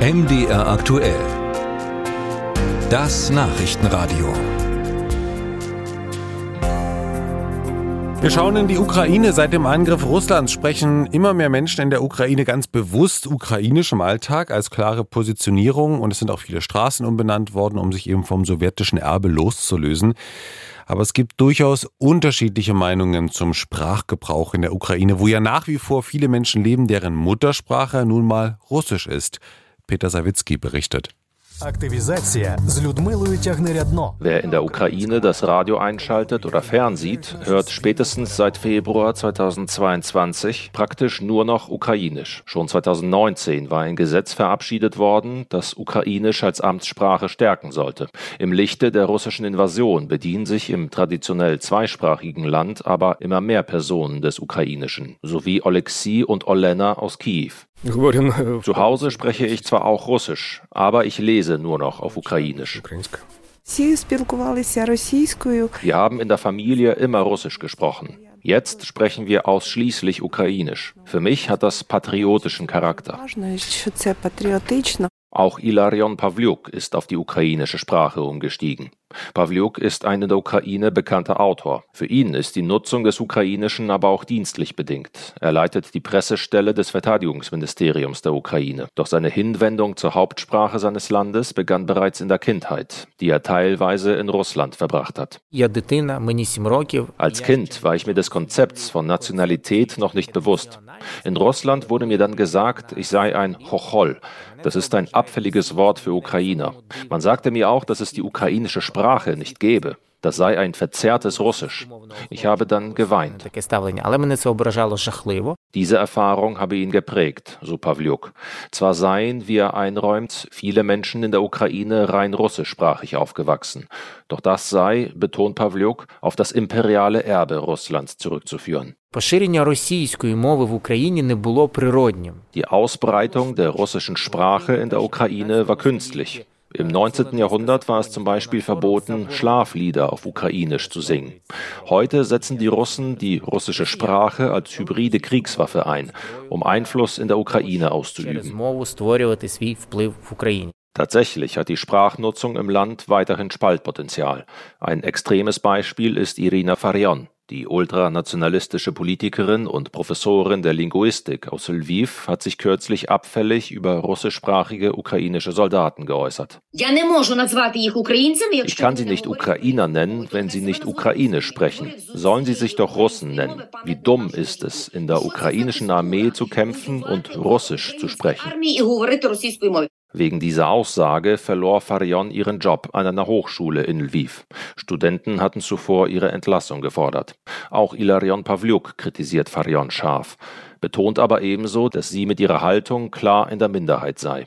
MDR aktuell. Das Nachrichtenradio. Wir schauen in die Ukraine. Seit dem Angriff Russlands sprechen immer mehr Menschen in der Ukraine ganz bewusst ukrainisch im Alltag als klare Positionierung. Und es sind auch viele Straßen umbenannt worden, um sich eben vom sowjetischen Erbe loszulösen. Aber es gibt durchaus unterschiedliche Meinungen zum Sprachgebrauch in der Ukraine, wo ja nach wie vor viele Menschen leben, deren Muttersprache nun mal Russisch ist. Peter Sawicki berichtet. Wer in der Ukraine das Radio einschaltet oder fernsieht, hört spätestens seit Februar 2022 praktisch nur noch Ukrainisch. Schon 2019 war ein Gesetz verabschiedet worden, das Ukrainisch als Amtssprache stärken sollte. Im Lichte der russischen Invasion bedienen sich im traditionell zweisprachigen Land aber immer mehr Personen des Ukrainischen, sowie Oleksiy und Olena aus Kiew. Zu Hause spreche ich zwar auch Russisch, aber ich lese nur noch auf Ukrainisch. Wir haben in der Familie immer Russisch gesprochen. Jetzt sprechen wir ausschließlich Ukrainisch. Für mich hat das patriotischen Charakter. Auch Ilarion Pawliuk ist auf die ukrainische Sprache umgestiegen. Pawliuk ist ein in der Ukraine bekannter Autor. Für ihn ist die Nutzung des Ukrainischen aber auch dienstlich bedingt. Er leitet die Pressestelle des Verteidigungsministeriums der Ukraine. Doch seine Hinwendung zur Hauptsprache seines Landes begann bereits in der Kindheit, die er teilweise in Russland verbracht hat. Als Kind war ich mir des Konzepts von Nationalität noch nicht bewusst. In Russland wurde mir dann gesagt, ich sei ein Chochol. Das ist ein abfälliges Wort für Ukrainer. Man sagte mir auch, dass es die ukrainische Sprache nicht gäbe. Das sei ein verzerrtes Russisch. Ich habe dann geweint. Diese Erfahrung habe ihn geprägt, so Pawliuk. Zwar seien, wie er einräumt, viele Menschen in der Ukraine rein russischsprachig aufgewachsen. Doch das sei, betont Pawliuk, auf das imperiale Erbe Russlands zurückzuführen. Die Ausbreitung der russischen Sprache in der Ukraine war künstlich. Im 19. Jahrhundert war es zum Beispiel verboten, Schlaflieder auf Ukrainisch zu singen. Heute setzen die Russen die russische Sprache als hybride Kriegswaffe ein, um Einfluss in der Ukraine auszuüben. Tatsächlich hat die Sprachnutzung im Land weiterhin Spaltpotenzial. Ein extremes Beispiel ist Irina Farion. Die ultranationalistische Politikerin und Professorin der Linguistik aus Lviv hat sich kürzlich abfällig über russischsprachige ukrainische Soldaten geäußert. Ich kann sie nicht Ukrainer nennen, wenn sie nicht ukrainisch sprechen. Sollen sie sich doch Russen nennen. Wie dumm ist es, in der ukrainischen Armee zu kämpfen und Russisch zu sprechen. Wegen dieser Aussage verlor Farion ihren Job an einer Hochschule in Lviv. Studenten hatten zuvor ihre Entlassung gefordert. Auch Ilarion Pawliuk kritisiert Farion scharf, betont aber ebenso, dass sie mit ihrer Haltung klar in der Minderheit sei.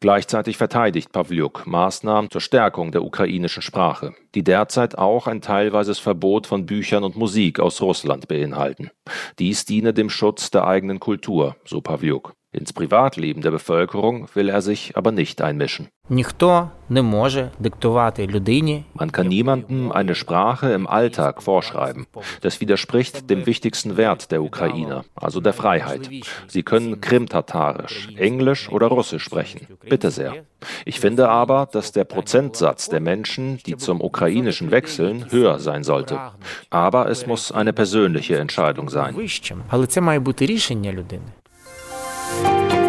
Gleichzeitig verteidigt Pawliuk Maßnahmen zur Stärkung der ukrainischen Sprache, die derzeit auch ein teilweises Verbot von Büchern und Musik aus Russland beinhalten. Dies diene dem Schutz der eigenen Kultur, so Pawliuk. Ins Privatleben der Bevölkerung will er sich aber nicht einmischen. Man kann niemandem eine Sprache im Alltag vorschreiben. Das widerspricht dem wichtigsten Wert der Ukrainer, also der Freiheit. Sie können Krimtatarisch, Englisch oder Russisch sprechen. Bitte sehr. Ich finde aber, dass der Prozentsatz der Menschen, die zum Ukrainischen wechseln, höher sein sollte. Aber es muss eine persönliche Entscheidung sein. Bye.